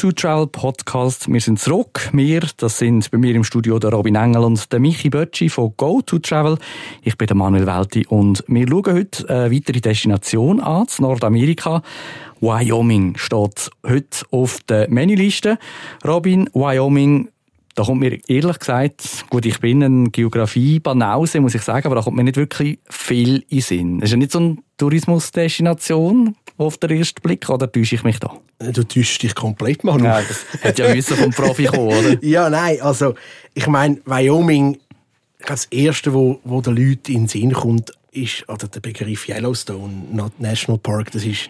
Go-To-Travel Podcast. Wir sind zurück. Wir, das sind bei mir im Studio der Robin Engel und der Michi Bötschi von Go-To-Travel. Ich bin der Manuel Welti und wir schauen heute eine weitere Destination an, in Nordamerika. Wyoming steht heute auf der Menüliste. Robin, Wyoming, da kommt mir ehrlich gesagt, gut, ich bin ein Geografie-Banause, muss ich sagen, aber da kommt mir nicht wirklich viel in Sinn. Es ist ja nicht so eine Tourismusdestination auf den ersten Blick, oder täusche ich mich da? Du täuschst dich komplett, Manu. Ja, das hätte ja müssen vom Profi kommen, oder? ja, nein, also ich meine, Wyoming, das Erste, wo, wo den Leuten in den Sinn kommt, ist also der Begriff Yellowstone National Park. Das ist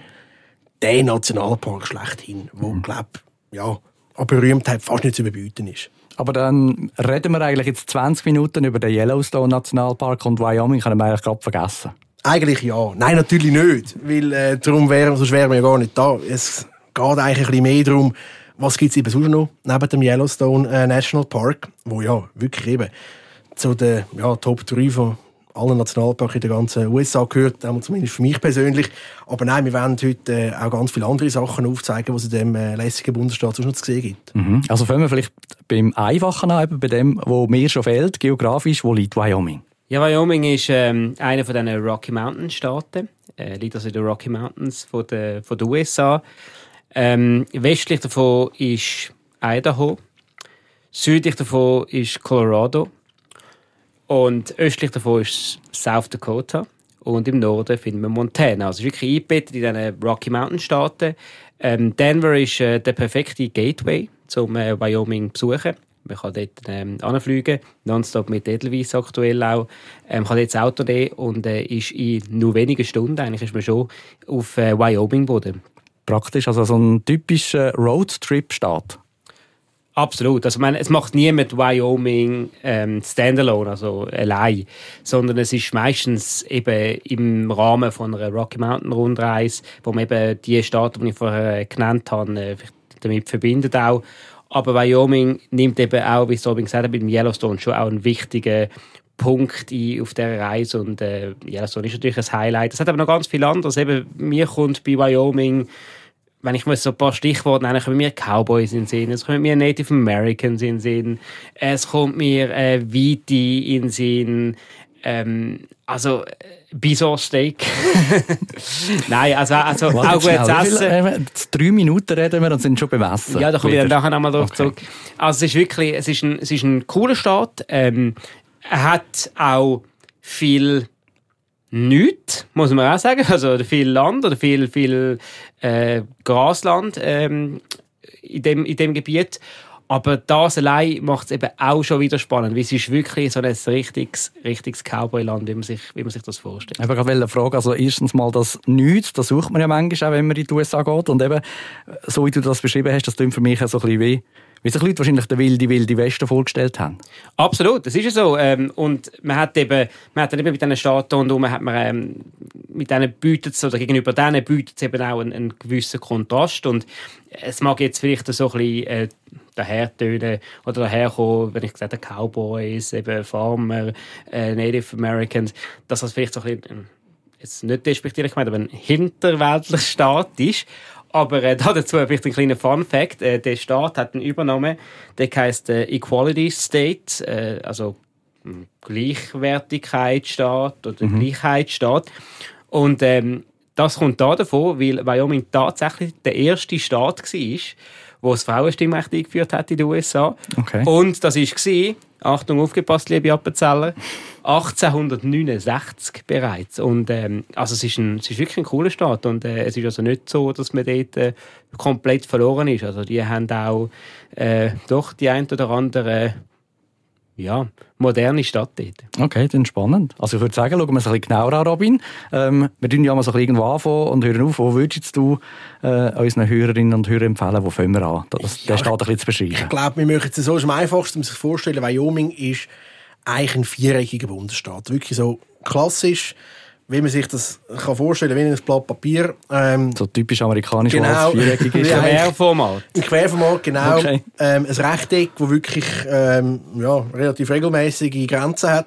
der Nationalpark schlechthin, wo, mhm. glaube ja, an Berühmtheit fast nicht zu überbieten ist. Aber dann reden wir eigentlich jetzt 20 Minuten über den Yellowstone Nationalpark und Wyoming, können wir eigentlich gerade vergessen. Eigentlich ja. Nein, natürlich nicht. Weil äh, darum wären, sonst wir ja gar nicht da. Es geht eigentlich ein bisschen mehr darum, was gibt es eben sonst noch neben dem Yellowstone äh, National Park, wo ja wirklich eben zu den ja, Top 3 von allen Nationalparks in der ganzen USA gehört, zumindest für mich persönlich. Aber nein, wir werden heute äh, auch ganz viele andere Sachen aufzeigen, was es in diesem äh, lässigen Bundesstaat sonst noch zu sehen gibt. Mhm. Also fangen wir vielleicht beim Einfachen an, bei dem, wo mir schon fehlt, geografisch, wo liegt Wyoming? Ja, Wyoming ist ähm, einer von diesen Rocky Mountain Staaten. Äh, liegt also in den Rocky Mountains von der, von der USA. Ähm, westlich davon ist Idaho. Südlich davon ist Colorado. Und östlich davon ist South Dakota. Und im Norden finden wir Montana. Also wirklich eingebettet in diesen Rocky Mountain Staaten. Ähm, Denver ist äh, der perfekte Gateway zum äh, Wyoming besuchen. Man kann dort ähm, anfliegen, nonstop mit Edelweiss aktuell auch. Ähm, kann jetzt Auto nehmen und äh, ist in nur wenigen Stunden, eigentlich ist man schon auf äh, Wyoming-Boden. Praktisch, also so ein typischer Roadtrip-Staat. Absolut. Also, meine, es macht niemand Wyoming ähm, standalone, also allein, sondern es ist meistens eben im Rahmen von einer Rocky Mountain Rundreise, wo man eben die Staaten, die ich vorher genannt habe, äh, damit verbindet auch. Aber Wyoming nimmt eben auch, wie Robin gesagt hat, mit dem Yellowstone schon auch einen wichtigen Punkt ein auf dieser Reise und äh, Yellowstone ist natürlich ein Highlight. Es hat aber noch ganz viel anderes. Eben, mir kommt bei Wyoming wenn ich muss so ein paar Stichworte nennen, kommen mir Cowboys in den Sinn, es kommen mir Native Americans in den Sinn, es kommt mir äh, Viti in den Sinn, ähm, also äh, Bison Steak. Nein, also, also auch gutes Essen. Äh, drei Minuten reden wir und sind schon beim Essen. Ja, da kommen wir dann nachher nochmal drauf okay. zurück. Also es ist wirklich, es ist ein, es ist ein cooler Staat. Ähm, er hat auch viel nichts, muss man auch sagen. Also viel Land oder viel, viel äh, Grasland ähm, in, dem, in dem Gebiet. Aber das allein macht es eben auch schon wieder spannend, weil es ist wirklich so ein richtiges, richtiges Cowboy-Land, wie, man sich, wie man sich das vorstellt. Ich habe eine Frage, also erstens mal das Nichts, das sucht man ja manchmal auch, wenn man in die USA geht. Und eben, so wie du das beschrieben hast, das klingt für mich so ein bisschen wie wie sich Leute wahrscheinlich den wilde, wilde Westen vorgestellt haben. Absolut, das ist ja so. Ähm, und man hat eben, man hat dann eben mit diesen Staaten und hat man, ähm, mit denen bietet oder gegenüber denen bietet es eben auch einen, einen, gewissen Kontrast. Und es mag jetzt vielleicht so ein bisschen äh, dahertönen oder daherkommen, wenn ich gesagt habe, Cowboys, eben Farmer, äh, Native Americans, dass das vielleicht so ein bisschen, jetzt nicht despektierlich gemeint, aber ein hinterweltlicher Staat ist. Aber äh, dazu vielleicht ein kleiner Fun Fact. Äh, der Staat hat einen übernommen, der heißt äh, Equality State, äh, also hm, Gleichwertigkeitsstaat oder mhm. Gleichheitsstaat. Und ähm, das kommt da davon, weil Wyoming tatsächlich der erste Staat war, wo das Frauenstimmrecht eingeführt hat in den USA. Okay. Und das war, Achtung, aufgepasst, liebe Appenzeller, 1869 bereits. Und ähm, also es ist, ein, es ist wirklich ein cooler Staat und äh, es ist also nicht so, dass man dort äh, komplett verloren ist. Also die haben auch äh, doch die ein oder andere ja, moderne Stadt dort. Okay, dann spannend. Also ich würde sagen, schauen wir es ein bisschen genauer an, Robin. Ähm, wir tun ja mal so ein bisschen irgendwo anfangen und hören auf. Wo würdest du äh, unseren Hörerinnen und Hörern empfehlen, wo fangen wir an? Das, ja, Staat ein bisschen zu beschreiben. Ich glaube, wir möchten es so am einfachsten sich vorstellen. Wyoming ist eigentlich ein viereckiger Bundesstaat. Wirklich so klassisch wie man sich das kann vorstellen kann, wie ein Blatt Papier. Ähm, so typisch amerikanisch, genau, viereckig ist. Querformat. Ein Querformat, genau. Okay. Ähm, ein Rechteck, das wirklich ähm, ja, relativ regelmäßige Grenzen hat.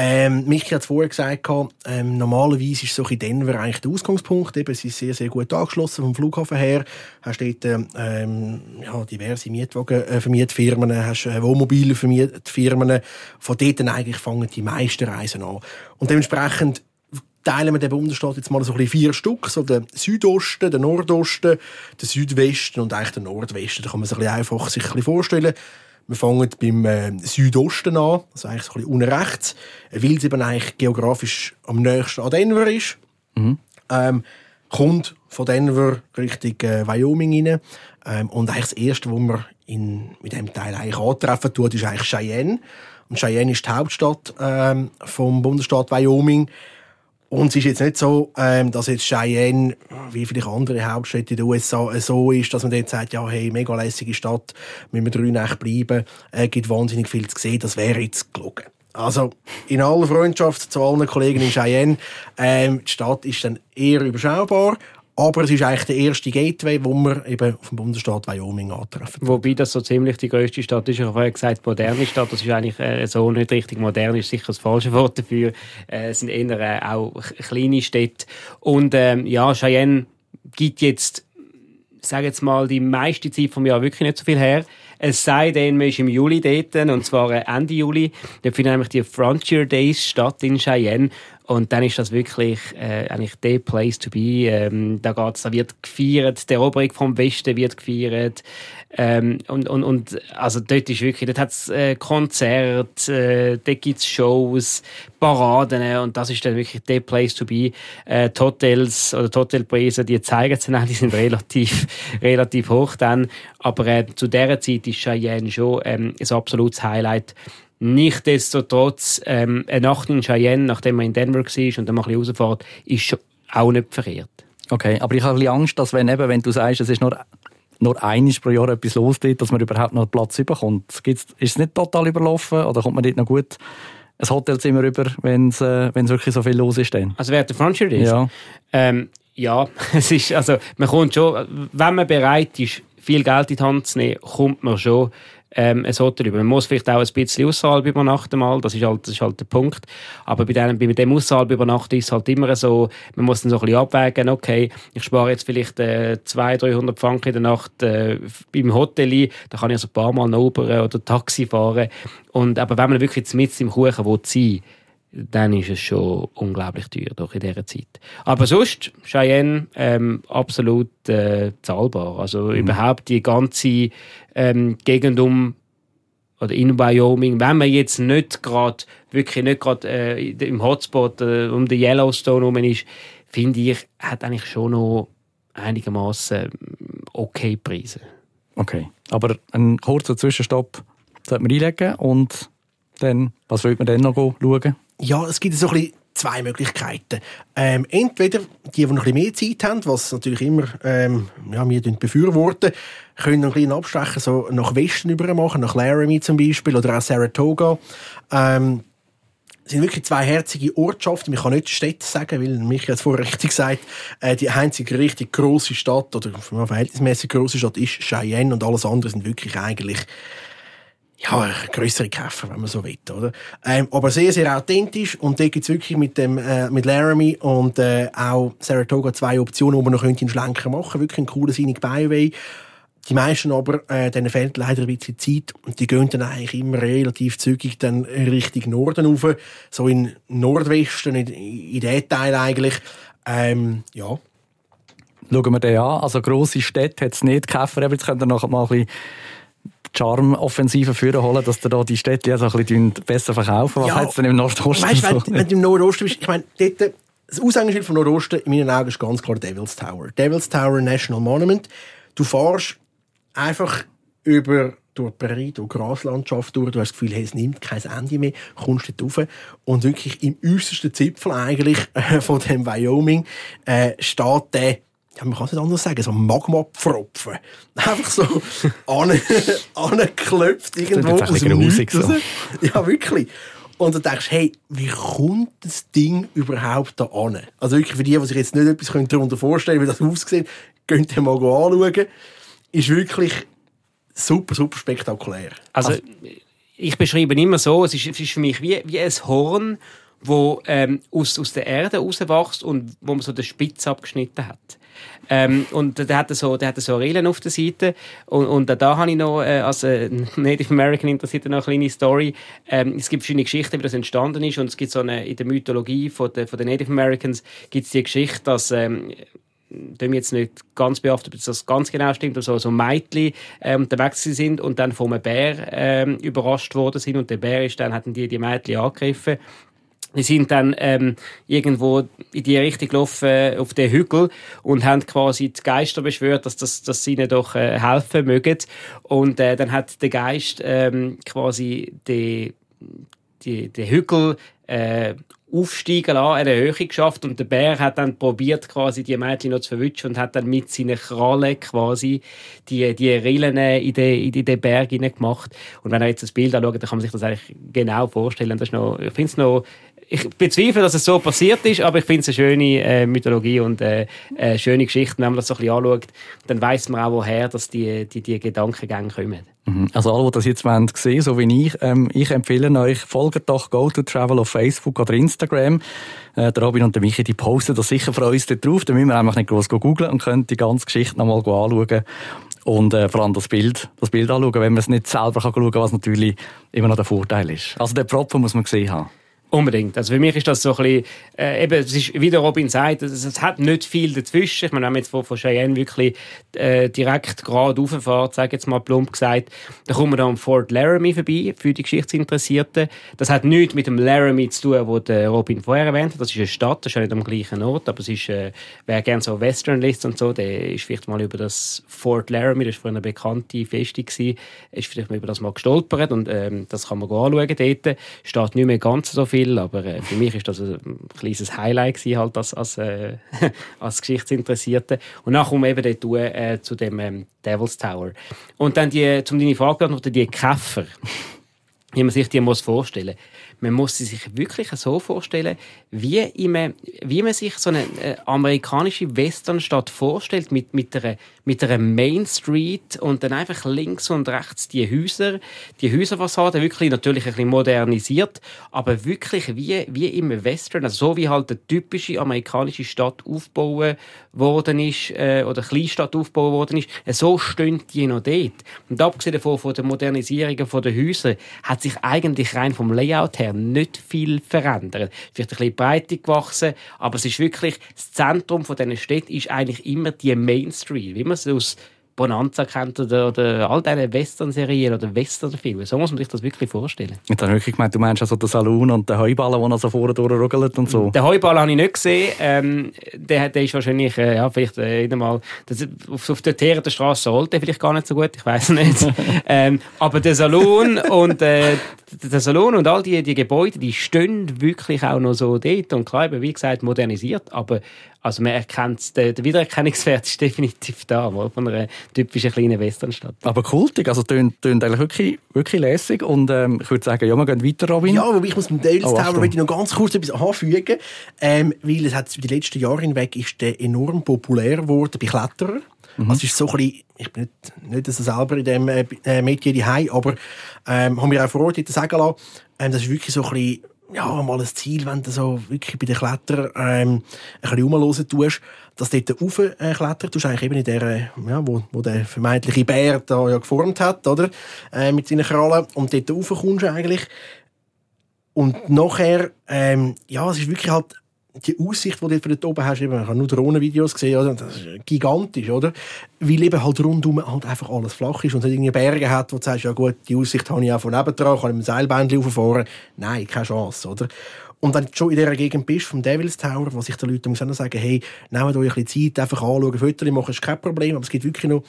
Ähm, Michi hat es vorher gesagt, ähm, normalerweise ist so in Denver eigentlich der Ausgangspunkt. Eben, es ist sehr, sehr gut angeschlossen vom Flughafen her. Hast dort ähm, ja, diverse Mietwagen äh, hast äh, Wohnmobile. Von dort eigentlich fangen die meisten Reisen an. Und dementsprechend teilen wir den Bundesstaat jetzt mal so ein vier Stück. So der Südosten, der Nordosten, der Südwesten und eigentlich der Nordwesten. Da kann man sich ein bisschen einfach sich ein bisschen vorstellen. Wir fangen beim äh, Südosten an, also eigentlich so ein bisschen unten rechts, weil es eben eigentlich geografisch am nächsten an Denver ist. Mhm. Ähm, kommt von Denver Richtung äh, Wyoming rein. Ähm, und eigentlich das Erste, was man in, mit dem Teil eigentlich antreffen tut, ist eigentlich Cheyenne. Und Cheyenne ist die Hauptstadt ähm, vom Bundesstaat Wyoming. Und es ist jetzt nicht so, ähm, dass jetzt Cheyenne, wie vielleicht andere Hauptstädte in den USA, so ist, dass man dort sagt, ja, hey, mega lässige Stadt, müssen wir drei Nächte bleiben, äh, gibt wahnsinnig viel zu sehen, das wäre jetzt gelogen. Also, in aller Freundschaft zu allen Kollegen in Cheyenne, ähm, die Stadt ist dann eher überschaubar, aber es ist eigentlich der erste Gateway, wo wir eben auf dem Bundesstaat Wyoming antreffen. Wobei das so ziemlich die grösste Stadt ist. Ich habe vorher gesagt, moderne Stadt. Das ist eigentlich äh, so nicht richtig. Modern ist sicher das falsche Wort dafür. Äh, es sind eher äh, auch kleine Städte. Und ähm, ja, Cheyenne gibt jetzt, sage jetzt mal, die meiste Zeit vom Jahr wirklich nicht so viel her. Es sei denn, man ist im Juli dort, und zwar äh, Ende Juli. Da finden nämlich die Frontier Days statt in Cheyenne. Und dann ist das wirklich äh, eigentlich der Place to be. Ähm, da geht's, da wird gefeiert, die Eroberung vom Westen wird gefeiert. Ähm, und, und, und also dort ist wirklich, dort hat's äh, Konzerte, äh, dort gibt's Shows, Paraden und das ist dann wirklich der Place to be. Äh, Hotels oder Hotelpreise, die zeigen es dann, die sind relativ, relativ hoch dann. Aber äh, zu dieser Zeit ist Cheyenne schon ähm, ein absolutes Highlight Nichtsdestotrotz, ähm, eine Nacht in Cheyenne, nachdem man in Denver war und dann mal ein bisschen rausfährt, ist schon auch nicht verkehrt. Okay, aber ich habe ein bisschen Angst, dass wenn, eben, wenn du sagst, es ist nur, nur einmal pro Jahr etwas los dort, dass man überhaupt noch Platz bekommt. ist es nicht total überlaufen oder kommt man dort noch gut ein Hotelzimmer über, wenn es äh, wirklich so viel los ist? Dann? Also während der Frontier ist? Ja. Ähm, ja, es ist, also man kommt schon, wenn man bereit ist, viel Geld in die Hand zu nehmen, kommt man schon ähm, ein Hotel über. Man muss vielleicht auch ein bisschen außerhalb übernachten mal, das ist halt, das ist halt der Punkt. Aber bei dem, bei dem außerhalb übernachten ist es halt immer so, man muss dann so ein bisschen abwägen, okay, ich spare jetzt vielleicht äh, 200, 300 Franken in der Nacht äh, beim Hotel, da kann ich also ein paar Mal noch Uber oder Taxi fahren. Und, aber wenn man wirklich mit im Kuchen will sein dann ist es schon unglaublich teuer doch in dieser Zeit. Aber sonst, Cheyenne, ähm, absolut äh, zahlbar. Also mhm. überhaupt die ganze ähm, Gegend um oder in Wyoming, wenn man jetzt nicht gerade wirklich nicht gerade äh, im Hotspot äh, um den Yellowstone herum ist, finde ich, hat eigentlich schon noch einigermaßen okay Preise. Okay, aber einen kurzen Zwischenstopp sollte man einlegen und dann, was sollte man dann noch schauen? Ja, es gibt so ein bisschen zwei Möglichkeiten. Ähm, entweder die, die noch ein bisschen mehr Zeit haben, was natürlich immer ähm, ja, wir befürworten, können ein bisschen abstechen, so nach Westen über machen, nach Laramie zum Beispiel oder auch Saratoga. Ähm, sind wirklich zwei herzige Ortschaften. Ich kann nicht Städte sagen, weil mich jetzt vorher richtig gesagt, äh, die einzige richtig große Stadt oder verhältnismäßig große Stadt ist Cheyenne und alles andere sind wirklich eigentlich ja, größere Käfer, wenn man so will, oder? Ähm, aber sehr, sehr authentisch und da gibt's wirklich mit dem, äh, mit Laramie und, äh, auch Saratoga zwei Optionen, wo man noch einen Schlenker machen könnte. Wirklich ein cooler Scenic Byway. Die meisten aber, äh, denen fehlt leider ein bisschen Zeit und die gehen dann eigentlich immer relativ zügig dann Richtung Norden rauf, so in Nordwesten, in, in den Teil eigentlich. Ähm, ja. Schauen wir den an. Also grosse Städte hat es nicht. Käfer, jetzt könnt ihr noch mal ein bisschen Charme-Offensive führen holen, dass da die Städte also ein bisschen besser verkaufen. Was ja, hat es denn im Nordosten? Weißt, so? wenn, wenn du im Nordosten bist, ich meine, dort, das Aushängeschild vom Nordosten in meinen Augen ist ganz klar Devil's Tower. Devil's Tower National Monument. Du fährst einfach über durch die Prärie, durch die Graslandschaft durch. Du hast das Gefühl, hey, es nimmt kein Ende mehr. Kommst dort rauf. Und wirklich im äußersten Zipfel eigentlich äh, von dem Wyoming äh, steht der ja, man kann es nicht anders sagen, so Magma-Pfropfen. Einfach so angeklopft irgendwo aus dem Nichts so. Ja, wirklich. Und du denkst, hey, wie kommt das Ding überhaupt da an? Also wirklich für die, die sich jetzt nicht etwas darunter vorstellen können, wie das aussieht, könnt ihr mal anschauen. Ist wirklich super, super spektakulär. Also, also ich beschreibe immer so, es ist, es ist für mich wie, wie ein Horn, wo ähm, aus, aus der Erde rauswächst und wo man so den Spitz abgeschnitten hat. Ähm, und der hatte so, der hatte so Rillen auf der Seite. Und, und da habe ich noch, äh, als äh, Native American interessiert noch eine kleine Story. Ähm, es gibt verschiedene Geschichten, wie das entstanden ist. Und es gibt so eine, in der Mythologie von der, von den Native Americans gibt es die Geschichte, dass, ähm, dem jetzt nicht ganz beachtet, dass das ganz genau stimmt, also so Mädchen ähm, unterwegs sind und dann von einem Bär ähm, überrascht worden sind und der Bär ist dann, hatten die die Mädchen angegriffen die sind dann ähm, irgendwo in die Richtung gelaufen äh, auf den Hügel und haben quasi die Geister beschwört, dass, das, dass sie ihnen doch äh, helfen mögen. Und äh, dann hat der Geist ähm, quasi die, die, den Hügel äh, aufsteigen lassen, eine Höhe geschafft und der Bär hat dann probiert quasi die Mädchen noch zu verwischen und hat dann mit seinen Krallen quasi die, die Rillen in den, in den Berg gemacht. Und wenn er jetzt das Bild anschaut, dann kann man sich das eigentlich genau vorstellen. Das ist noch, ich finde es noch ich bezweifle, dass es so passiert ist, aber ich finde es eine schöne äh, Mythologie und äh, eine schöne Geschichte. Wenn man das so ein bisschen anschaut, dann weiß man auch, woher dass die, die, die Gedankengänge kommen. Mhm. Also alle, die das jetzt wollen, sehen, so wie ich, ähm, ich empfehle euch, folgt doch Go to Travel auf Facebook oder Instagram. Äh, der Robin und der Michi, die posten das sicher für uns dort drauf. Da müssen wir einfach nicht groß googeln und können die ganze Geschichte nochmal anschauen. Und äh, vor allem das Bild, das Bild anschauen, wenn man es nicht selber kann schauen kann, was natürlich immer noch der Vorteil ist. Also den Propfen muss man gesehen haben. Unbedingt. Also für mich ist das so ein bisschen, äh, eben, es ist, wie der Robin sagt, es, es hat nicht viel dazwischen. Ich meine, wenn man jetzt von, von Cheyenne wirklich äh, direkt gerade rauffährt, sage jetzt mal plump gesagt, dann kommen wir da am Fort Laramie vorbei, für die Geschichtsinteressierten. Das hat nichts mit dem Laramie zu tun, wo der Robin vorher erwähnt hat. Das ist eine Stadt, das ist ja nicht am gleichen Ort, aber es ist, äh, wer gerne so Western liest und so, der ist vielleicht mal über das Fort Laramie, das war eine bekannte Festung gewesen, ist vielleicht mal über das mal gestolpert und ähm, das kann man anschauen dort. Steht nicht mehr ganz so viel viel, aber äh, für mich ist das ein kleines Highlight gewesen, halt als, als, äh, als Geschichtsinteressierte. Und dann wir eben dort äh, zu dem ähm, Devil's Tower. Und dann die, zum deine Frage noch die Käfer, wie man sich die muss vorstellen man muss sie sich wirklich so vorstellen, wie, im, wie man sich so eine äh, amerikanische Westernstadt vorstellt, mit, mit, einer, mit einer Main Street und dann einfach links und rechts die Häuser, die Häuserfassade wirklich natürlich ein bisschen modernisiert, aber wirklich wie, wie im Western, also so wie halt eine typische amerikanische Stadt aufgebaut worden ist, äh, oder Kleinstadt aufgebaut worden ist, so stehen die noch dort. Und abgesehen davon, von der Modernisierung der Häuser, hat sich eigentlich rein vom Layout her her nicht viel verändert. Vielleicht ein bisschen Breite gewachsen, aber es ist wirklich, das Zentrum von diesen Städten ist eigentlich immer die Main Street, wie man es aus Bonanza kennt oder, oder all diese Western-Serien oder Western-Filme. So muss man sich das wirklich vorstellen. Jetzt habe ich wirklich gemeint, du meinst also den Salon und den Heuballen, der so vorne durchruggelt und so. Den Heuballen habe ich nicht gesehen. Ähm, der, der ist wahrscheinlich, äh, ja, vielleicht äh, mal, das, auf, auf der Theaterstraße rollt der vielleicht gar nicht so gut, ich weiß nicht. ähm, aber der Salon und äh, der Salon und all die, die Gebäude, die stehen wirklich auch noch so dort und klar, wie gesagt, modernisiert, aber also man erkennt, der, der Wiedererkennungswert ist definitiv da, von einer typischen kleinen Westernstadt. Aber kultig, also tönt, eigentlich wirklich, wirklich lässig und ähm, ich würde sagen, ja, wir gehen weiter, Robin. Ja, aber ich muss mit dem Dales oh, Tower noch ganz kurz etwas anfügen, ähm, weil es hat die letzten Jahre hinweg ist der enorm populär geworden bei Kletterern. Mhm. Also ist so ein bisschen, ich bin nicht, nicht so selber in dem äh, äh Metier daheim, aber ähm, haben wir auch vor Ort sagen lassen, ähm, das ist wirklich so ein bisschen ja, mal ein Ziel, wenn du so wirklich bei den Klettern ähm, ein bisschen rumhören tust, dass du dort rauf äh, tust, eigentlich eben in der, ja, wo, wo der vermeintliche Bär da ja geformt hat, oder? Äh, mit seinen Krallen. Und dort rauf kommst du eigentlich. Und nachher, ähm, ja, es ist wirklich halt die Aussicht, die du von dort oben hast, eben, ich habe nur Drohnenvideos gesehen, oder? das ist gigantisch, oder? Weil eben halt rundum halt einfach alles flach ist und es irgendwie Berge hat, wo du sagst, ja gut, die Aussicht habe ich auch von nebendran, kann ich mit dem Seilbändchen rauffahren. Nein, keine Chance, oder? Und wenn du schon in dieser Gegend bist, vom Devil's Tower, wo sich die Leute sagen, hey, nehmt euch ein bisschen Zeit, einfach anschauen, Fotos machen, ist kein Problem, aber es gibt wirklich noch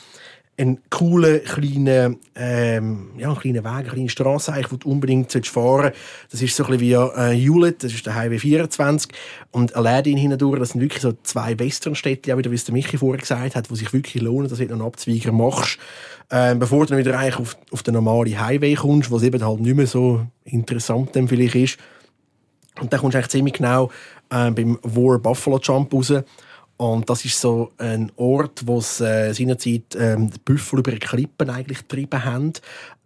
einen coolen kleinen, ähm, ja, einen kleinen Weg, eine kleine Straße, wo du unbedingt fahren Das ist so ein bisschen wie äh, Hewlett, das ist der Highway 24 und Aladdin hindurch, das sind wirklich so zwei Westernstädte, auch wie es der Michi vorher gesagt hat, wo sich wirklich lohnen, dass du einen Abzweiger machst, ähm, bevor du dann wieder eigentlich auf, auf den normalen Highway kommst, wo es eben halt nicht mehr so interessant dann vielleicht ist. Und dann kommst du eigentlich ziemlich genau äh, beim War Buffalo Jump raus Und das ist so ein Ort, wo es äh, seinerzeit ähm, die Büffel über die Klippen eigentlich getrieben haben.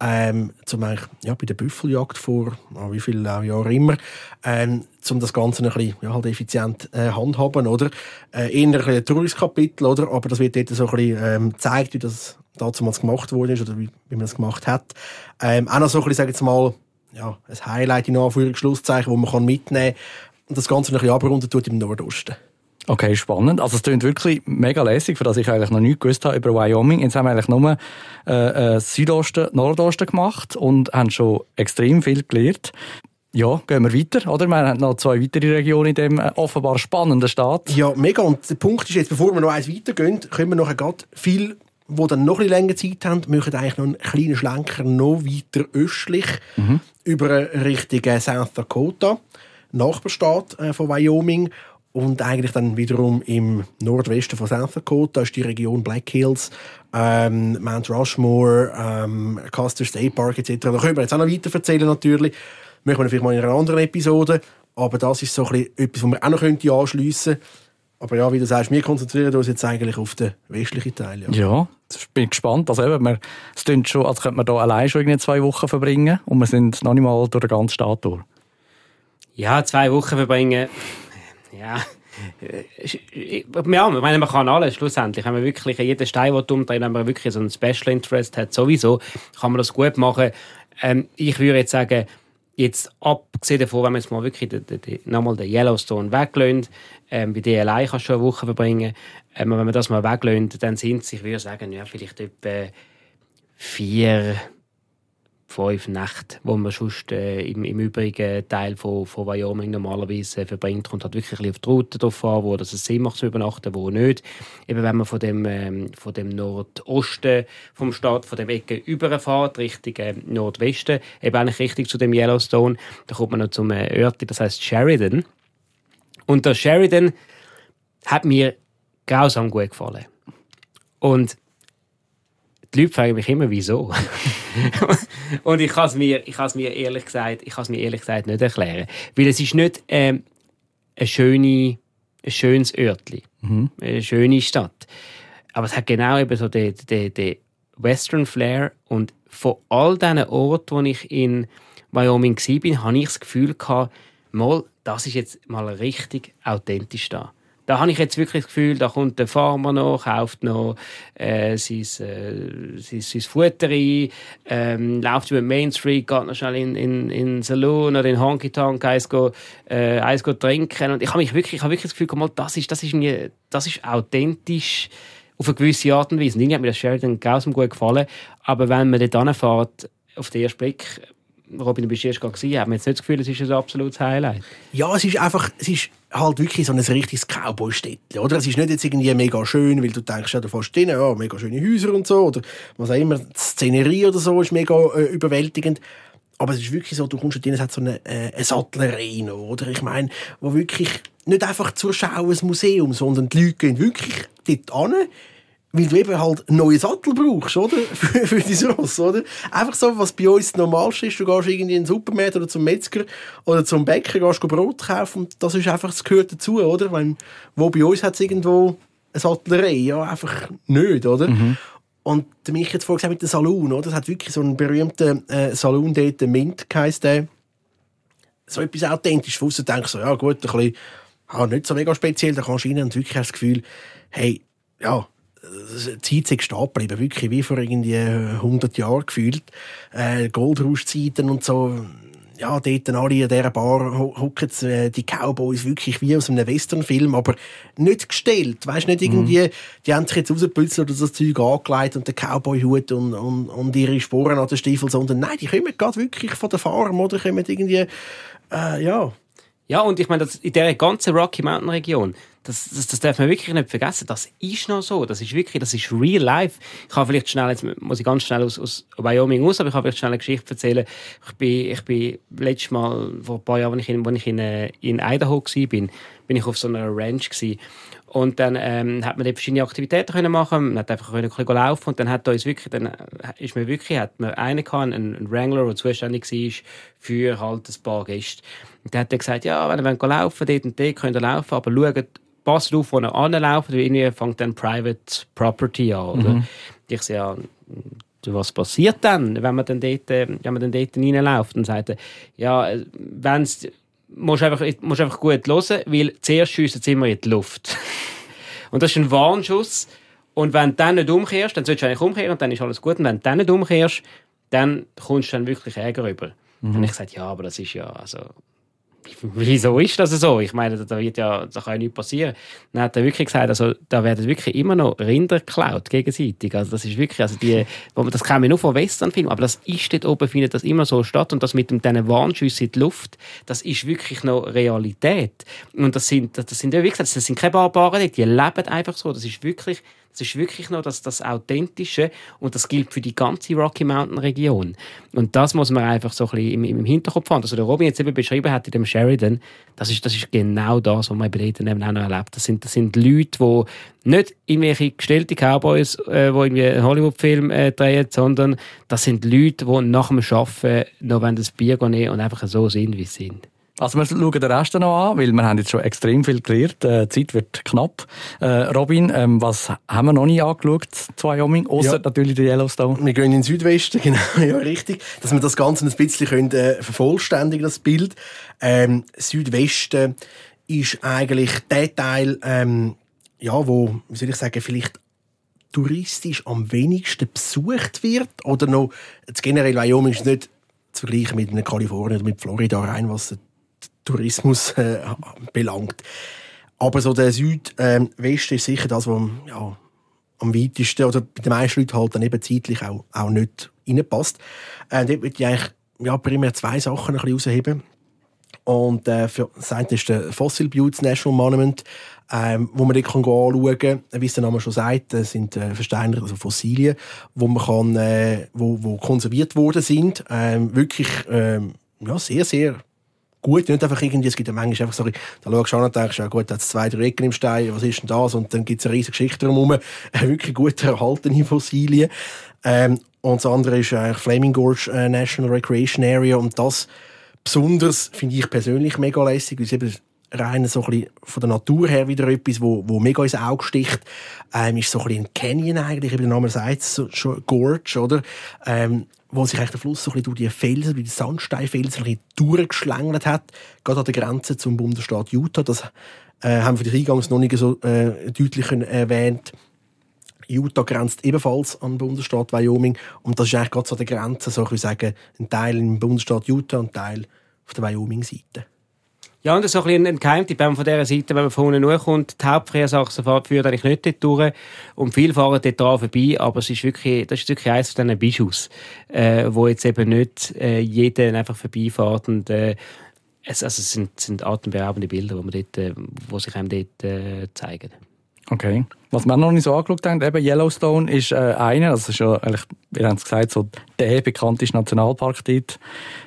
Ähm, zum ja, bei der Büffeljagd vor oh, wie vielen äh, Jahren immer. Ähm, um das Ganze ein bisschen ja, halt effizient äh, handhaben, oder? Äh, eher ein, ein Touristkapitel, oder? Aber das wird dort so ein bisschen ähm, gezeigt, wie das damals gemacht wurde oder wie, wie man das gemacht hat. Ähm, auch noch so ein bisschen, sag ich jetzt mal, ja, ein Highlight in Anführungsschlusszeichen, wo man kann mitnehmen kann und das Ganze ein bisschen abrunden tut im Nordosten. Okay, spannend. Also es klingt wirklich mega lässig, für das ich eigentlich noch nichts gewusst habe über Wyoming. Jetzt haben wir eigentlich nur äh, äh, Südosten, Nordosten gemacht und haben schon extrem viel gelernt. Ja, gehen wir weiter, oder? Wir haben noch zwei weitere Regionen in dem äh, offenbar spannenden Staat. Ja, mega. Und der Punkt ist jetzt, bevor wir noch eins weitergehen, können wir noch viel die dann noch ein bisschen länger Zeit haben, machen eigentlich noch einen kleinen Schlenker noch weiter östlich mhm. über Richtung äh, South Dakota, Nachbarstaat äh, von Wyoming. Und eigentlich dann wiederum im Nordwesten von South Dakota ist die Region Black Hills, ähm, Mount Rushmore, ähm, Custer State Park etc. Da können wir jetzt auch noch weiter erzählen natürlich. Machen wir vielleicht mal in einer anderen Episode. Aber das ist so ein bisschen etwas, was wir auch noch anschliessen könnten. Aber ja, wie du sagst, wir konzentrieren uns jetzt eigentlich auf den westlichen Teil. Ja, ja ich bin gespannt. Also eben, wir, es klingt schon, als könnte man hier allein schon irgendwie zwei Wochen verbringen und wir sind noch nicht mal durch den ganzen Staat durch. Ja, zwei Wochen verbringen, ja... Ja, ich meine, man kann alles schlussendlich. Wenn man wirklich jeden Stein umdrehen wenn man wirklich so einen Special Interest hat, sowieso, kann man das gut machen. Ähm, ich würde jetzt sagen, jetzt abgesehen davon, wenn man jetzt mal wirklich den, den, nochmal den Yellowstone weglässt, ähm, bei DLI kannst du schon eine Woche verbringen, ähm, wenn man das mal weglässt, dann sind es, ich würde sagen, ja, vielleicht etwa vier, fünf Nächte, wo man sonst äh, im, im übrigen Teil von, von Wyoming normalerweise äh, verbringt. Kommt halt wirklich auf die Route drauf an, wo das Sinn macht zu übernachten, wo nicht. Eben wenn man von dem, ähm, von dem Nordosten vom Staat, von dem Ecke überfährt, Richtung äh, Nordwesten, eben eigentlich richtig zu dem Yellowstone, da kommt man noch zum äh, Örtchen, das heißt Sheridan. Und der Sheridan hat mir grausam gut gefallen. Und die Leute fragen mich immer, wieso. und ich kann es mir, ich mir ehrlich gesagt, ich kann mir ehrlich gesagt nicht erklären, weil es ist nicht ähm, eine schöne, ein schönes Örtli, mhm. eine schöne Stadt, aber es hat genau eben so den, den, den Western Flair und von all diesen Orten, wo ich in Wyoming war, habe ich das Gefühl gehabt, mal, das ist jetzt mal richtig authentisch da. Da habe ich jetzt wirklich das Gefühl, da kommt der Farmer noch, kauft noch äh, sein, äh, sein, sein Futter ein, ähm, läuft über Main Street, geht noch schnell in, in, in den Saloon oder in Honky Tonk, eins, äh, eins trinken. Und ich habe mich wirklich, ich habe wirklich das Gefühl, mal, das ist, das ist mir, das ist authentisch auf eine gewisse Art und Weise. Und irgendwie hat mir das Sheridan grausam gut gefallen. Aber wenn man dort anfährt, auf den ersten Blick, Robin, du bist erst gerade gewesen, hat man jetzt nicht das Gefühl, es ist ein absolutes Highlight? Ja, es ist einfach, es ist halt wirklich so ein richtiges Cowboy-Städtchen, oder? Es ist nicht jetzt irgendwie mega schön, weil du denkst, ja, da fährst drin, ja, mega schöne Häuser und so, oder was auch immer, die Szenerie oder so ist mega äh, überwältigend. Aber es ist wirklich so, du kommst dort rein, es hat so eine, äh, eine Sattlerei oder? Ich meine, wo wirklich nicht einfach zur Schau ein Museum, sondern die Leute gehen wirklich dort hin, weil du eben halt einen neuen Sattel brauchst, oder? für, für dein Ross, oder? Einfach so, was bei uns das Normalste ist, du gehst irgendwie in den Supermarkt oder zum Metzger oder zum Bäcker, gehst Brot kaufen und das ist einfach, das gehört dazu, oder? Weil, wo bei uns hat es irgendwo eine Sattlerei, ja, einfach nicht, oder? Mhm. Und mich jetzt vorgesagt mit dem Saloon, oder? Das hat wirklich so einen berühmten äh, Saloon dort, Mint heisst der. So etwas authentisch. Von außen denkst du, so, ja gut, ein bisschen, ah, nicht so mega speziell, da kannst du rein und wirklich hast das Gefühl, hey, ja, Zeit ist stehen geblieben, wirklich wie vor irgendwie 100 Jahren gefühlt. Äh, Goldrush-Zeiten und so. Ja, dort alle in dieser Bar hocken äh, die Cowboys wirklich wie aus einem Westernfilm, aber nicht gestellt. Weißt nicht irgendwie, mhm. die haben sich jetzt rausgepützelt oder das Zeug angelegt und den Cowboy-Hut und, und, und ihre Sporen an den Stiefeln, sondern nein, die kommen gerade wirklich von der Farm oder kommen irgendwie, äh, ja. Ja, und ich meine, in dieser ganzen Rocky Mountain Region, das, das, das darf man wirklich nicht vergessen. Das ist noch so. Das ist wirklich, das ist real life. Ich kann vielleicht schnell, jetzt muss ich ganz schnell aus, aus Wyoming aus, aber ich kann vielleicht schnell eine Geschichte erzählen. Ich bin, ich bin letztes Mal, vor ein paar Jahren, als ich in, als ich in, äh, in Idaho war, bin, bin ich auf so einer Ranch gewesen. Und dann ähm, hat man dort verschiedene Aktivitäten können machen. Man hat einfach können, können laufen und dann hat uns wirklich, dann äh, ist mir wirklich, hat man einen gehabt, einen Wrangler, der zuständig war für halt ein paar Gäste. Und der hat dann gesagt, ja, wenn ihr laufen wollt, dort und dort könnt ihr laufen, aber schaut passt auf, wo er anläuft, weil irgendwie fängt dann Private Property an. Oder? Mhm. Ich sehe ja, was passiert dann, wenn man dann dort, äh, wenn man dann dort reinläuft und sagt, ja, wenn's, musst einfach, musst einfach gut hören, weil zuerst schiessen sie immer in die Luft. und das ist ein Warnschuss. Und wenn du dann nicht umkehrst, dann solltest du eigentlich umkehren und dann ist alles gut. Und wenn du dann nicht umkehrst, dann kommst du dann wirklich Ärger über. Mhm. Dann habe ich gesagt, ja, aber das ist ja, also, wieso ist das so? Ich meine, da wird ja, da kann ja nichts passieren. Dann hat er wirklich gesagt, also, da werden wirklich immer noch Rinder geklaut, gegenseitig. Also, das ist wirklich, also die, das kennen wir nur von Westernfilmen, aber das ist dort oben, findet das immer so statt. Und das mit diesen Warnschüssen in die Luft, das ist wirklich noch Realität. Und das sind, das sind ja, wie gesagt, das sind keine Barbaren, die leben einfach so. Das ist wirklich, es ist wirklich noch das, das Authentische und das gilt für die ganze Rocky Mountain Region. Und das muss man einfach so ein bisschen im, im Hinterkopf haben. Also der Robin jetzt eben beschrieben hat in dem Sheridan, das ist, das ist genau das, was man bei denen eben auch noch erlebt. Das sind, das sind Leute, die nicht irgendwelche gestellte Cowboys, äh, die irgendwie einen Hollywood-Film äh, drehen, sondern das sind Leute, die nach dem Arbeiten noch das Bier nehmen und einfach so sind, wie sie sind. Also wir schauen den Rest noch an, weil wir haben jetzt schon extrem viel gelernt. Äh, die Zeit wird knapp. Äh, Robin, ähm, was haben wir noch nicht angeschaut zu Wyoming, außer ja. natürlich der Yellowstone? Wir gehen in den Südwesten, genau, ja richtig. Dass wir das Ganze ein bisschen können, äh, vervollständigen, das Bild. Ähm, Südwesten ist eigentlich der Teil, ähm, ja, wo, wie soll ich sagen, vielleicht touristisch am wenigsten besucht wird. Oder noch, generell Wyoming ist nicht zu vergleichen mit Kalifornien oder mit Florida rein, was Tourismus äh, belangt. Aber so der Südwesten ähm, ist sicher das, was ja, am weitesten oder bei den meisten Leuten halt dann eben zeitlich auch, auch nicht reinpasst. Äh, dort würde ich eigentlich ja, primär zwei Sachen ein bisschen herausheben. Und äh, für das eine ist der Fossil Buttes National Monument, ähm, wo man dort anschauen kann. Wie es der Name schon sagt, das sind äh, Versteinerte, also Fossilien, wo man kann, äh, wo, wo konserviert worden sind. Ähm, wirklich ähm, ja, sehr, sehr gut, nicht einfach irgendwie, es gibt ja manchmal einfach so, da schaust du an und denkst, ja gut, da hat es zwei, drei Ecken im Stein, was ist denn das? Und dann gibt es eine riesige Geschichte drumherum, äh, wirklich gut erhaltene Fossilien. Ähm, und das andere ist eigentlich Flaming Gorge äh, National Recreation Area und das besonders finde ich persönlich mega lässig, weil es eben rein so ein bisschen von der Natur her wieder etwas, wo, wo mega ins Auge sticht, ähm, ist so ein bisschen ein Canyon eigentlich, wie der Name sagt, so, schon Gorge, oder? Ähm, wo sich der Fluss so durch die Felsen, durch die Sandsteinfelsen durchgeschlängelt hat, gerade an der Grenze zum Bundesstaat Utah. Das äh, haben wir eingangs noch nicht so äh, deutlich erwähnt. Utah grenzt ebenfalls an den Bundesstaat Wyoming und das ist eigentlich gerade so an der Grenze, so ich sagen, ein Teil im Bundesstaat Utah und ein Teil auf der Wyoming-Seite. Ja, und das ist so ein bisschen ein Geheimtipp, wenn man von dieser Seite, wenn man von unten kommt, die Hauptverkehrsachse führt eigentlich nicht dort durch und viele fahren dort dran vorbei, aber es ist wirklich, das ist wirklich eines von diesen Bischus, äh, wo jetzt eben nicht äh, jeder einfach vorbeifährt und äh, es, also es sind, sind atemberaubende Bilder, man dort, äh, wo sich einem dort äh, zeigen. Okay. Was wir noch nicht so angeschaut haben, eben Yellowstone ist äh, einer, das ist ja eigentlich, wir haben es gesagt, so der bekannteste Nationalpark dort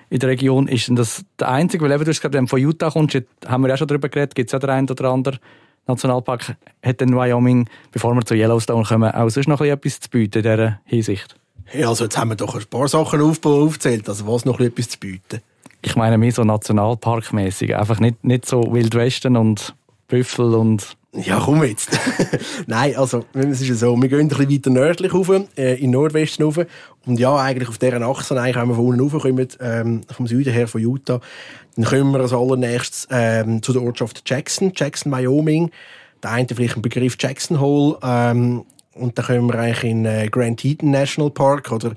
in der Region. Ist das der einzige? Weil eben, du hast gerade, wenn du von Utah kommst, haben wir ja schon darüber geredet, gibt es ja den einen oder anderen Nationalpark, hat in Wyoming, bevor wir zu Yellowstone kommen, auch sonst noch etwas zu bieten in dieser Hinsicht? Ja, also jetzt haben wir doch ein paar Sachen aufgezählt, also was noch etwas zu bieten? Ich meine mehr so Nationalparkmäßig, einfach nicht, nicht so Wildwesten und Büffel und ja, komm jetzt. Nein, also, es ist ja so, wir gehen ein bisschen weiter nördlich rauf, äh, in Nordwesten rauf. Und ja, eigentlich auf dieser Achse, eigentlich, wenn wir von unten raufkommen, ähm, vom Süden her von Utah, dann kommen wir als allernächstes ähm, zu der Ortschaft Jackson, Jackson, Wyoming. Der eine vielleicht ein Begriff Jackson Hole. Ähm, und dann kommen wir eigentlich in äh, Grand Teton National Park oder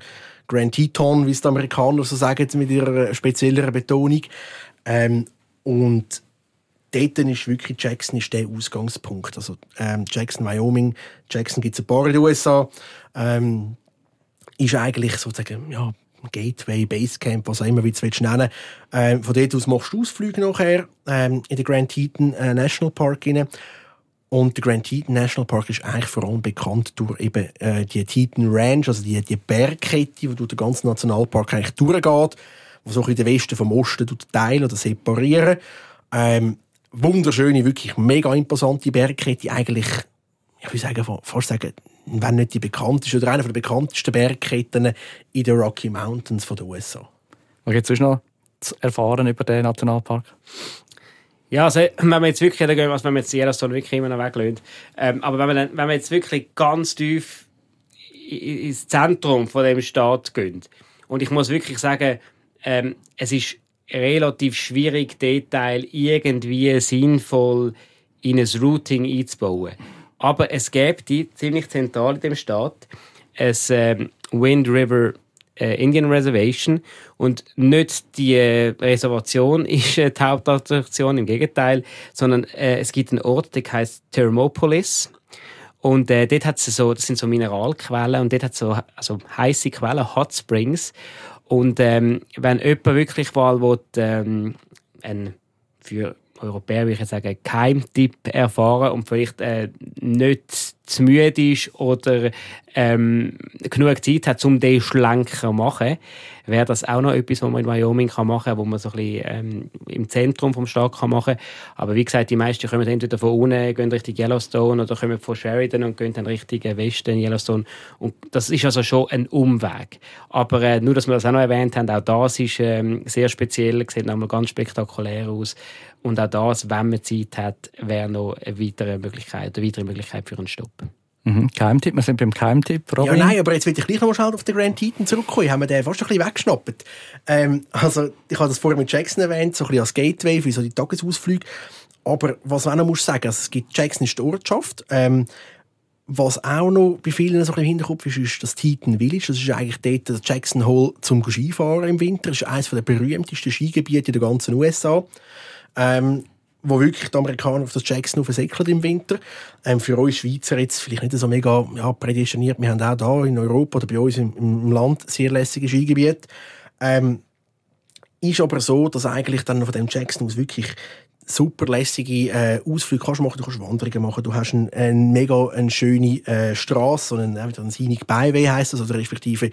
Grand Teton, wie es die Amerikaner so sagen, mit ihrer spezielleren Betonung. Ähm, und dort ist wirklich Jackson ist der Ausgangspunkt. Also ähm, Jackson, Wyoming, Jackson gibt es ein paar in den USA, ähm, ist eigentlich sozusagen ja, Gateway, Basecamp, was auch immer wie du es nennen ähm, Von dort aus machst du Ausflüge nachher ähm, in den Grand Teton äh, National Park rein. Und der Grand Teton National Park ist eigentlich vor allem bekannt durch eben äh, die Teton Ranch, also die, die Bergkette, die durch den ganzen Nationalpark eigentlich durchgeht, die so in den Westen vom Osten teilen oder separieren. Ähm, wunderschöne, wirklich mega imposante Bergkette. Eigentlich, ich würde sagen, fast sagen, wenn nicht die bekannteste oder eine der bekanntesten Bergketten in den Rocky Mountains der USA. Was gibt es noch zu erfahren über den Nationalpark? Ja, also wenn wir jetzt wirklich, also wenn wir jetzt Yellowstone wirklich immer noch weglösen, ähm, aber wenn wir, wenn wir jetzt wirklich ganz tief ins Zentrum von dem Staat gehen, und ich muss wirklich sagen, ähm, es ist relativ schwierig, Detail irgendwie sinnvoll in ein Routing einzubauen. Aber es gibt die ziemlich zentral in dem Staat ein ähm, Wind River äh, Indian Reservation und nicht die äh, Reservation ist äh, die Hauptattraktion, im Gegenteil, sondern äh, es gibt einen Ort, der heißt Thermopolis. Und äh, dort hat's so, das sind so Mineralquellen und dort hat so also heiße Quellen, Hot Springs. Und ähm, wenn jemand wirklich mal ähm, ein für Europäer würde ich sagen, Keimtipp erfahren und vielleicht äh, nicht zu müde ist oder ähm, genug Zeit hat, um den schlanker zu machen, wäre das auch noch etwas, was man in Wyoming kann machen kann, wo man so ein bisschen ähm, im Zentrum vom Staat kann machen Aber wie gesagt, die meisten kommen entweder von unten, gehen Richtung Yellowstone oder kommen von Sheridan und gehen dann Richtung Westen Yellowstone. Und das ist also schon ein Umweg. Aber äh, nur, dass wir das auch noch erwähnt haben, auch das ist ähm, sehr speziell, sieht nochmal ganz spektakulär aus. Und auch das, wenn man Zeit hat, wäre noch eine weitere Möglichkeit, eine weitere Möglichkeit für einen Stopp. Mhm. Keimtipp, wir sind beim Keimtipp, Robin. Ja, nein, aber jetzt will ich gleich noch mal auf den Grand Titan zurückkommen. Haben wir den fast ein bisschen weggeschnappt. Ähm, also, ich habe das vorher mit Jackson erwähnt, so ein bisschen als Gateway für so die Tagesausflüge. Aber was man auch noch muss sagen, also es gibt Jackson ist die Ortschaft. Ähm, was auch noch bei vielen so ein bisschen im Hinterkopf ist, ist das Titan Village. Das ist eigentlich dort der Jackson Hole zum Skifahren im Winter. Das ist eines der berühmtesten Skigebiete in der ganzen USA. Ähm, wo wirklich die Amerikaner auf das Jackson aufsäckeln im Winter. Ähm, für uns Schweizer jetzt vielleicht nicht so mega ja, prädestiniert. Wir haben auch da in Europa oder bei uns im, im Land sehr lässige Skigebiete. Ähm, ist aber so, dass eigentlich dann von dem Jackson aus wirklich super lässige äh, Ausflüge. Kannst machen, du kannst Wanderungen machen, du hast eine ein mega eine schöne äh, Straße, einen, einen Scenic Byway heisst das, also respektive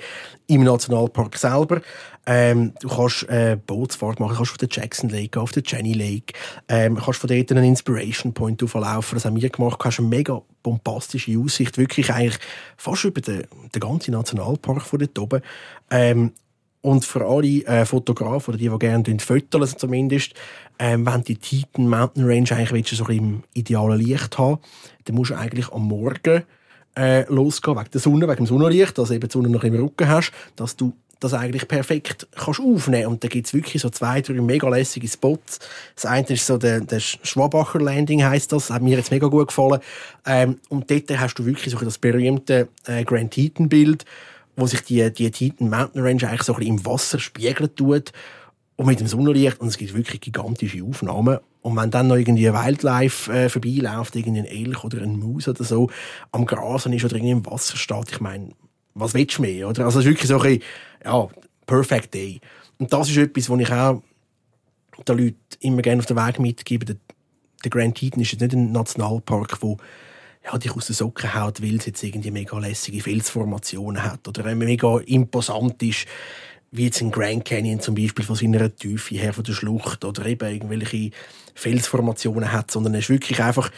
im Nationalpark selber. Ähm, du kannst äh, Bootsfahrt machen, du kannst auf den Jackson Lake gehen, auf den Jenny Lake, ähm, kannst von dort einen Inspiration Point auflaufen, das haben wir gemacht, du hast eine mega bombastische Aussicht, wirklich eigentlich fast über den, den ganzen Nationalpark von dort oben. Ähm, und für alle äh, Fotografen oder die, die gerne fotografieren zumindest, ähm, wenn die Titan Mountain Range eigentlich so im idealen Licht haben, dann musst du eigentlich am Morgen äh, losgehen, wegen der Sonne, wegen dem Sonnenlicht, dass eben die Sonne noch im Rücken hast, dass du das eigentlich perfekt kannst aufnehmen Und da gibt es wirklich so zwei, drei mega lässige Spots. Das eine ist so der, der Schwabacher Landing heisst das. Hat mir jetzt mega gut gefallen. Ähm, und dort hast du wirklich so das berühmte äh, Grand Teton Bild wo sich die, die Titan Mountain Range eigentlich so ein bisschen im Wasser spiegeln tut und mit dem Sonnenlicht und es gibt wirklich gigantische Aufnahmen. Und wenn dann noch irgendwie Wildlife äh, vorbeiläuft, irgendwie ein Elch oder ein Maus oder so, am Grasen ist oder irgendwie im Wasser steht, ich meine, was willst du mehr, oder? Also es ist wirklich so ein ja, perfect day. Und das ist etwas, was ich auch den Leuten immer gerne auf den Weg mitgebe. Der Grand Teton ist jetzt nicht ein Nationalpark, wo ja, dich aus den Socken haut, weil es jetzt irgendwie mega lässige Felsformationen hat oder mega imposant ist, wie jetzt ein Grand Canyon zum Beispiel von seiner Tiefe her, von der Schlucht oder eben irgendwelche Felsformationen hat, sondern es ist wirklich einfach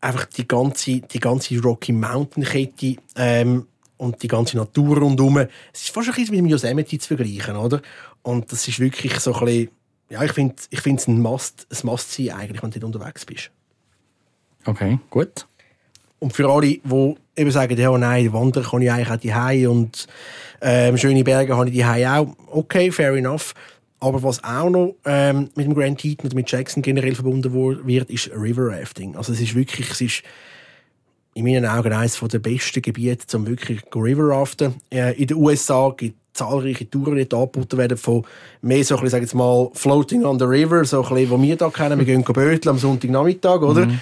einfach die ganze, die ganze Rocky Mountain Kette ähm, und die ganze Natur rundherum. Es ist fast ein bisschen mit Yosemite zu vergleichen, oder? Und das ist wirklich so ein bisschen, ja, ich finde ich es ein Must, ein Must sein eigentlich, wenn du dort unterwegs bist. Okay, gut. Und für alle, die eben sagen, ja, nein, wandern kann ich eigentlich auch die Hai und ähm, schöne Berge habe ich die Hai auch. Okay, fair enough. Aber was auch noch ähm, mit dem Grand Teton und mit Jackson generell verbunden wird, ist River Rafting. Also es ist wirklich, es ist in meinen Augen eines der besten Gebiete, zum wirklich River Raften. Äh, in den USA gibt es zahlreiche Touren, die angeboten werden von mehr so ein bisschen, jetzt mal, Floating on the River, so ein bisschen, wo wir da kennen. Wir gehen böteln am Sonntagnachmittag, oder? Mhm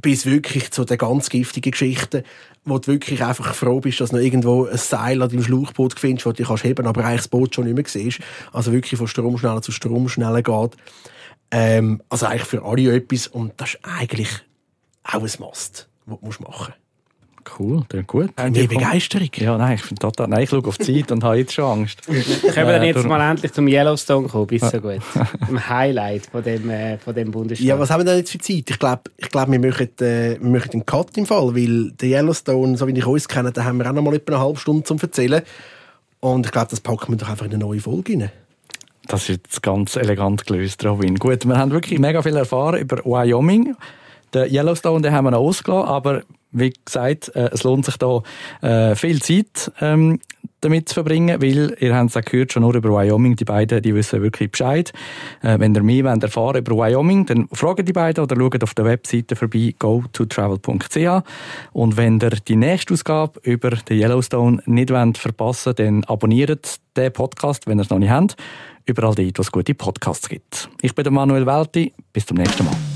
bis wirklich zu den ganz giftigen Geschichten, wo du wirklich einfach froh bist, dass du noch irgendwo ein Seil an deinem Schlauchboot findest, das du kannst heben, aber eigentlich das Boot schon nicht mehr siehst. Also wirklich von Stromschnelle zu Stromschnelle geht. Ähm, also eigentlich für alle etwas und das ist eigentlich auch ein Must, was du machen musst. Cool, der gut. Äh, die Begeisterung. Ja, nein, ich finde total. Nein, ich schaue auf die Zeit und habe jetzt schon Angst. Können wir dann jetzt mal endlich zum Yellowstone kommen? Bis so gut. Im Highlight von dem, äh, von dem Bundesstaat. Ja, was haben wir denn jetzt für Zeit? Ich glaube, ich glaub, wir, möchten, äh, wir möchten einen Cut im Fall, weil der Yellowstone, so wie ich uns kenne, da haben wir auch noch mal etwa eine halbe Stunde zum Erzählen. Und ich glaube, das packen wir doch einfach in eine neue Folge rein. Das ist jetzt ganz elegant gelöst, Robin. Gut, wir haben wirklich mega viel erfahren über Wyoming. Den Yellowstone den haben wir noch ausgelassen, aber wie gesagt, äh, es lohnt sich da äh, viel Zeit ähm, damit zu verbringen, weil ihr habt es gehört, schon nur über Wyoming, die beiden, die wissen wirklich Bescheid. Äh, wenn ihr mehr wollt erfahren über Wyoming, dann fragt die beiden oder schaut auf der Webseite vorbei, go2travel.ch und wenn ihr die nächste Ausgabe über den Yellowstone nicht wollt verpassen dann abonniert den Podcast, wenn ihr es noch nicht habt, überall dort, wo es gute Podcasts gibt. Ich bin der Manuel Welti, bis zum nächsten Mal.